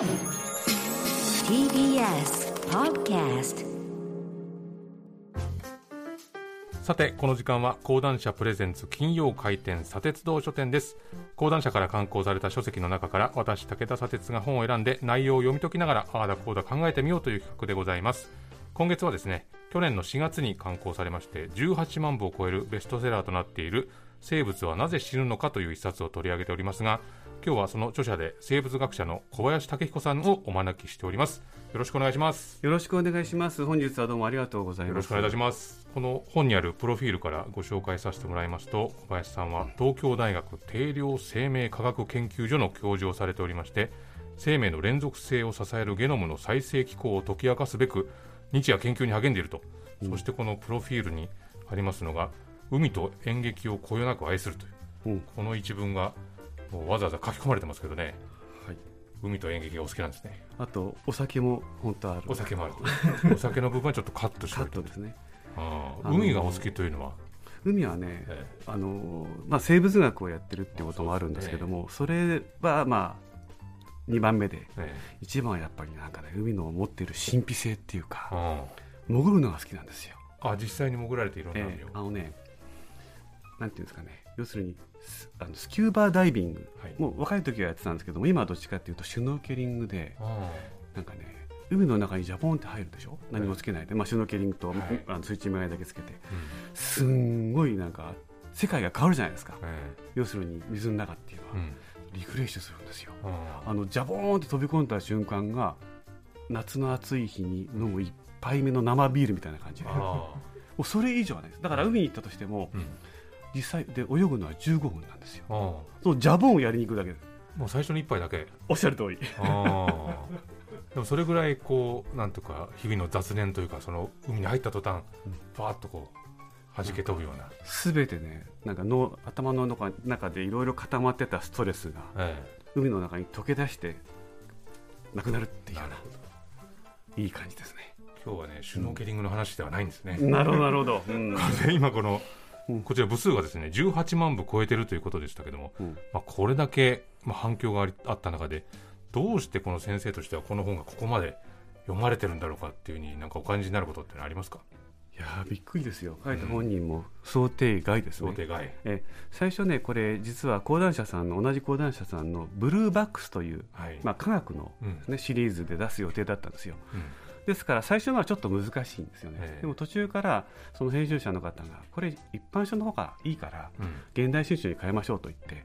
TBS Podcast さてこの時間は講談社プレゼンツ金曜開店砂鉄道書店です。講談社から刊行された書籍の中から私武田砂鉄が本を選んで内容を読み解きながらああだこうだ考えてみようという企画でございます。今月はですね去年の4月に刊行されまして18万部を超えるベストセラーとなっている生物はなぜ死ぬのかという一冊を取り上げておりますが今日はその著者で生物学者の小林武彦さんをお招きしておりますよろしくお願いしますよろしくお願いします。本日はどうもありがとうございます。よろしくお願いいたします。この本にあるプロフィールからご紹介させてもらいますと、小林さんは東京大学定量生命科学研究所の教授をされておりまして、生命の連続性を支えるゲノムの再生機構を解き明かすべく、日夜研究に励んでいると。そしてこのプロフィールにありますのが、海と演劇をこよなく愛するという、うんこの一文がもうわざわざ書き込まれてますけどね、はい海と演劇がお好きなんですね。あとお酒も本当ある。お酒もあると。お酒の部分はちょっとカットしてカットですね。あーあ海がお好きというのは、海はね、えあのまあ生物学をやってるってこともあるんですけども、それはまあ二番目で、ええ一番はやっぱりなんかね海の持っている神秘性っていうか、うん潜るのが好きなんですよ。あ実際に潜られていろんなえ海を、えあのね、なんていうんですかね、要するにスあのスキューバーダイビング、はい。もう若い時はやってたんですけども、今はどっちかっていうとシュノーケリングで。あなんかね海の中にジャポンって入るでしょ？何もつけないで、まあ、シュノーケリングと、はい。あの水中眼鏡だけつけて。ーうん。すんごいなんか世界が変わるじゃないですか。え要するに水の中っていうのは、えうん。リフレッシュするんですよ。ああ。のジャボーンって飛び込んだ瞬間が夏の暑い日に飲む一杯目の生ビールみたいな感じ。で もあうそれ以上はないです。だから海に行ったとしてもーうん実際で泳ぐのは15分なんですよ。そのジャボンをやりに行くだけ。もう最初の一杯だけ。おっしゃる通り。でもそれぐらいこうなんとか日々の雑念というかその海に入った途端バーッとこう弾け飛ぶような、すべてねなんか脳頭の中中でいろいろ固まってたストレスがえ海の中に溶け出してなくなるっていうようないい感じですね。え今日はねシュノーケリングの話ではないんですね、なるほどなるほど。う 今このうんこちら部数がですね18万部超えてるということでしたけども、うん。まあ、これだけ、まあ、反響がありあった中でどうしてこの先生としてはこの本がここまで読まれてるんだろうかっていうふうになんかお感じになることってありますか？いやーびっくりですよ。書いた本人も想定外ですね。想定外。え最初ねこれ実は講談社さんの同じ講談社さんのブルーバックスという、はい、まあ、科学の、うん。ねシリーズで出す予定だったんですよ。うんですから最初のはちょっと難しいんですよね、ええ。でも途中からその編集者の方がこれ一般書の方がいいからうん。現代新書に変えましょうと言って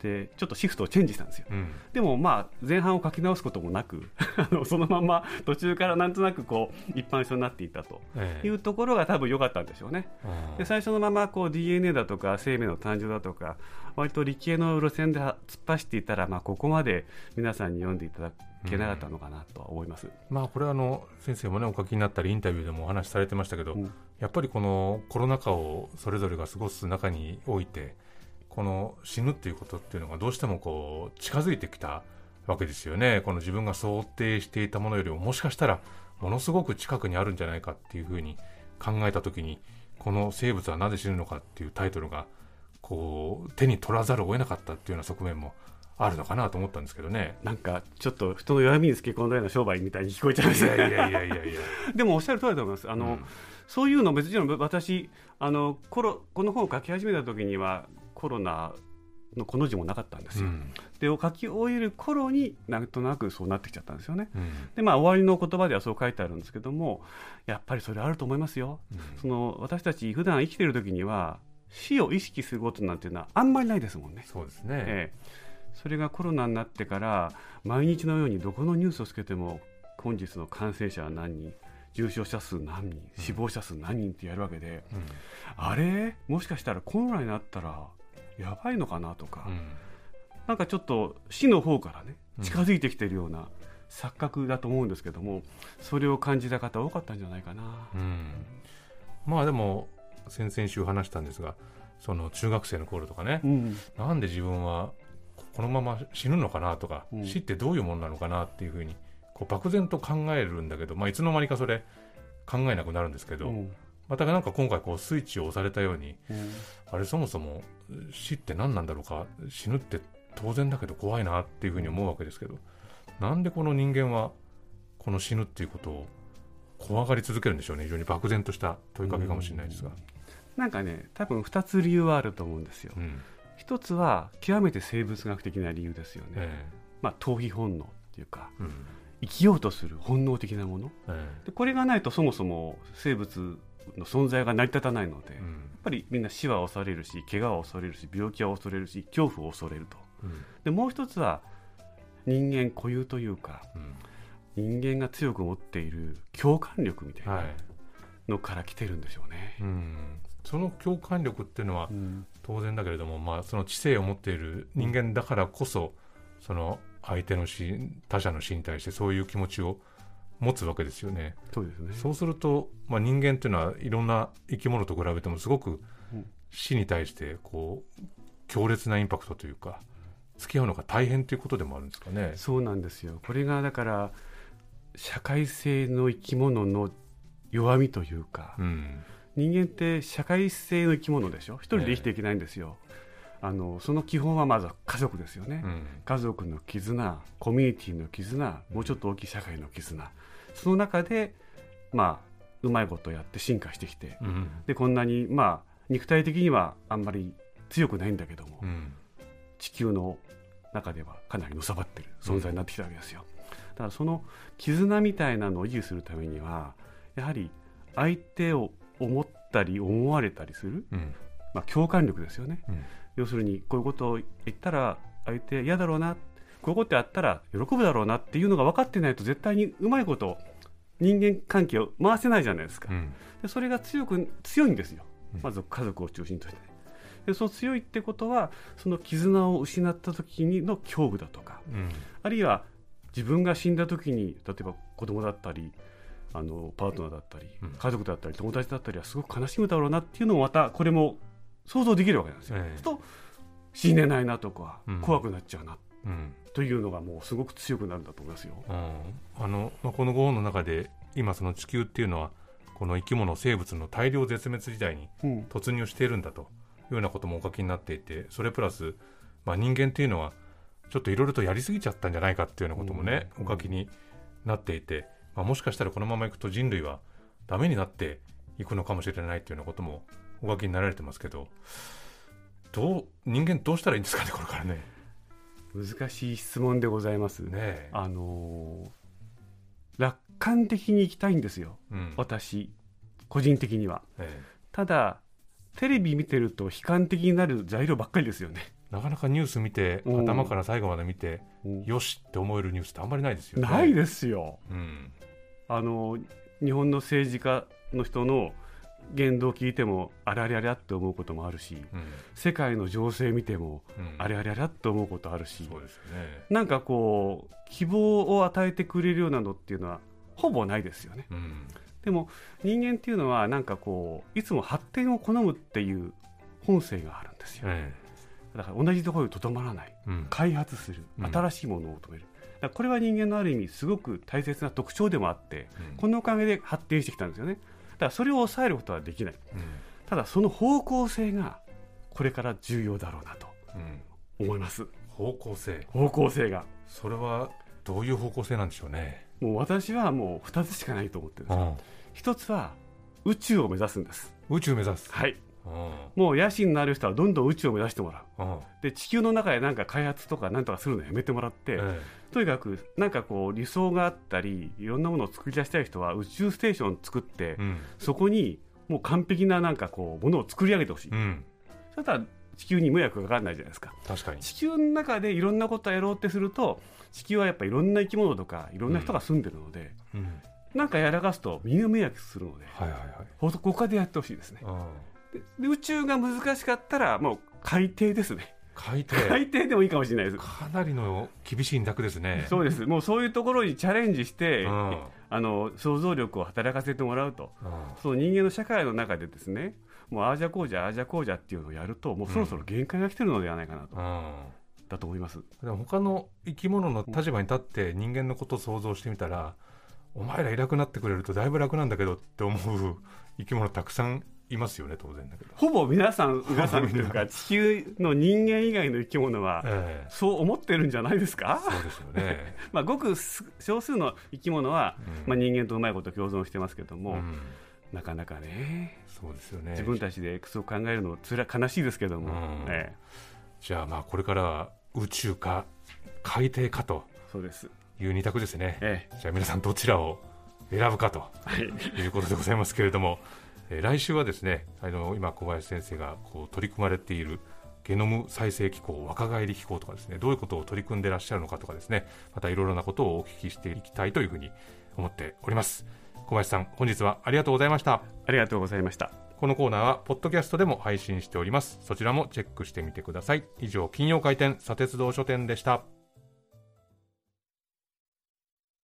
でちょっとシフトをチェンジしたんですよ。うん。でもまあ前半を書き直すこともなく あのそのまま途中からなんとなくこう一般書になっていったとええ。いうところが多分良かったんでしょうね。あーで最初のままこう DNA だとか生命の誕生だとか割と理系の路線で突っ走っていたら、まあ、ここまで皆さんに読んでいただけなかったのかなとは思います。まあこれはあの先生もねお書きになったりインタビューでもお話しされてましたけど、うん。やっぱりこのコロナ禍をそれぞれが過ごす中においてこの死ぬっていうことっていうのがどうしてもこう近づいてきたわけですよね。この自分が想定していたものよりももしかしたらものすごく近くにあるんじゃないかっていうふうに考えた時にこの生物はなぜ死ぬのかっていうタイトルがこう手に取らざるを得なかったっていうような側面もあるのかなと思ったんですけどね。なんかちょっと人の弱みにつけ込んだような商売みたいに聞こえちゃいまいしたやいやいやいやいや。でもおっしゃる通りだと思います。あの、うんそういうの別に私あのコロこの本を書き始めた時にはコロナのこの字もなかったんですよ。うんで書き終える頃になんとなくそうなってきちゃったんですよね。うんでまあ終わりの言葉ではそう書いてあるんですけどもやっぱりそれあると思いますよ。その私たち普段生きてる時には死を意識することなんていうのはあんまりないですもんね。そうですね。ええ、それがコロナになってから毎日のようにどこのニュースをつけても本日の感染者は何人重症者数何人死亡者数何人ってやるわけで、うん。あれもしかしたらコロナになったらやばいのかなとか、うん。なんかちょっと死の方からねうん。近づいてきてるような錯覚だと思うんですけどもそれを感じた方多かったんじゃないかな。うん。まあでも先々週話したんですがその中学生の頃とかね、うん。なんで自分はこのまま死ぬのかなとか、うん。死ってどういうものなのかなっていうふうにこう漠然と考えるんだけど、まあ、いつの間にかそれ考えなくなるんですけど、うん。またなんか今回こうスイッチを押されたようにうん。あれそもそも死って何なんだろうか死ぬって当然だけど怖いなっていうふうに思うわけですけどなんでこの人間はこの死ぬっていうことを怖がり続けるんでしょうね？非常に漠然とした問いかけかもしれないですが、なんかね多分2つ理由はあると思うんですよ、うん一つは極めて生物学的な理由ですよね、えまあ、逃避本能っていうかえうん。生きようとする本能的なもの。えでこれがないとそもそも生物の存在が成り立たないので、やっえうんぱりみんな死は恐れるし怪我は恐れるし病気は恐れるし恐怖を恐れると。うん。でもう一つは人間固有というかうん。人間が強く持っている共感力みたいはない。のから来てるんでしょうね。うん、その共感力っていうのはうん当然だけれども、まあ、その知性を持っている人間だからこそその相手の死他者の死に対してそういう気持ちを持つわけですよね。そうですね。そうすると、まあ、人間っていうのはいろんな生き物と比べてもすごくうん。死に対してこう強烈なインパクトというか付き合うのが大変ということでもあるんですかね。そうなんですよ。これがだから社会性の生き物の弱みというか、うん人間って社会性の生き物でしょ？一人で生きていけないんですよ、あのその基本はまずは家族ですよね、うん。家族の絆コミュニティの絆もうちょっと大きい社会の絆。その中でまあうまいことやって進化してきてうん。でこんなにまあ肉体的にはあんまり強くないんだけども、うん。地球の中ではかなりのさばってる存在になってきたわけですよ、だからその絆みたいなのを維持するためにはやはり相手を思ったり思われたりする、うん。まあ、共感力ですよね、うん。要するにこういうことを言ったら相手嫌だろうなこういうことやったら喜ぶだろうなっていうのが分かってないと絶対にうまいこと人間関係を回せないじゃないですか、うん。でそれが強く強いんですよ。うん。まず家族を中心としてでその強いってことはその絆を失った時にの恐怖だとかうん。あるいは自分が死んだ時に例えば子供だったりあのパートナーだったりうん。家族だったり友達だったりはすごく悲しむだろうなっていうのもまたこれも想像できるわけなんですよ。ええ。と死ねないなとかうん。怖くなっちゃうなうんというのがもうすごく強くなるんだと思いますよ。うん。あのまあ、このご本の中で今その地球っていうのはこの生き物生物の大量絶滅時代にうん。突入しているんだというようなこともお書きになっていてそれプラス、まあ、人間っていうのはちょっといろいろとやりすぎちゃったんじゃないかっていうようなこともね、うん。お書きになっていて、まあ、もしかしたらこのままいくと人類はダメになっていくのかもしれないっていうようなこともお書きになられてますけどどう人間どうしたらいいんですかねこれからね。難しい質問でございます。ねえあのー楽観的にいきたいんですようん私個人的には。えただテレビ見てると悲観的になる材料ばっかりですよね。えなかなかニュース見てうん頭から最後まで見てよしって思えるニュースってあんまりないですよね。ないですよ。うんあの日本の政治家の人の言動を聞いてもあれあれあれって思うこともあるしうん。世界の情勢見てもうん。あれあれあれって思うことあるしそうですよね。なんかこう希望を与えてくれるようなのっていうのはほぼないですよね。うん。でも人間っていうのはなんかこういつも発展を好むっていう本性があるんですよ。えだから同じところにとどまらない。開発する。うん。新しいものを求める、だこれは人間のある意味すごく大切な特徴でもあってうん。このおかげで発展してきたんですよね。だからそれを抑えることはできない。うん。ただその方向性がこれから重要だろうなとうん。思います。方向性。方向性が。それはどういう方向性なんでしょうね。もう私はもう2つしかないと思ってるんですうん。一つは宇宙を目指すんです。宇宙目指す。はい。うんもう野心のある人はどんどん宇宙を目指してもらう。うん。で地球の中で何か開発とか何とかするのやめてもらって、えとにかくなんかこう理想があったりいろんなものを作り出したい人は宇宙ステーションを作って、そこにもう完璧ななんかこうものを作り上げてほしい、うん。そしたら地球に迷惑がかからないじゃないですか。確かに。地球の中でいろんなことをやろうってすると地球はやっぱりいろんな生き物とかいろんな人が住んでるので、うん。なんかやらかすとみんな迷惑するのではいはいはい。ほ他でやってほしいですね。うんでで宇宙が難しかったらもう海底ですね。海底。海底でもいいかもしれないです。かなりの厳しいんだくですね。そうです。もうそういうところにチャレンジして、うん。あの想像力を働かせてもらうと。うん。その人間の社会の中でですねもうああじゃこうじゃあああじゃこうじゃっていうのをやるともうそろそろ限界が来てるのではないかなと、うん。だと思います。でも他の生き物の立場に立って人間のことを想像してみたら、お前らいなくなってくれるとだいぶ楽なんだけどって思う生き物たくさんいいますよね当然だけど、ほぼ皆さん皆さんというか 地球の人間以外の生き物はええそう思ってるんじゃないですか？そうですよね、まあごく少数の生き物は、うん。まあ、人間とうまいこと共存してますけども、うん。なかなかねそうですよね。自分たちでそう考えるのつら悲しいですけども、うん。ええ。じゃあまあこれからは宇宙か海底かと。そうです、いう二択ですね、えじゃあ皆さんどちらを選ぶかとい、いうことでございますけれども、えー来週はですねあの今小林先生がこう取り組まれているゲノム再生機構若返り機構とかですねどういうことを取り組んでいらっしゃるのかとかですねまたいろいろなことをお聞きしていきたいというふうに思っております。小林さん本日はありがとうございました。ありがとうございました。このコーナーはポッドキャストでも配信しております。そちらもチェックしてみてください。以上金曜回転砂鉄道書店でした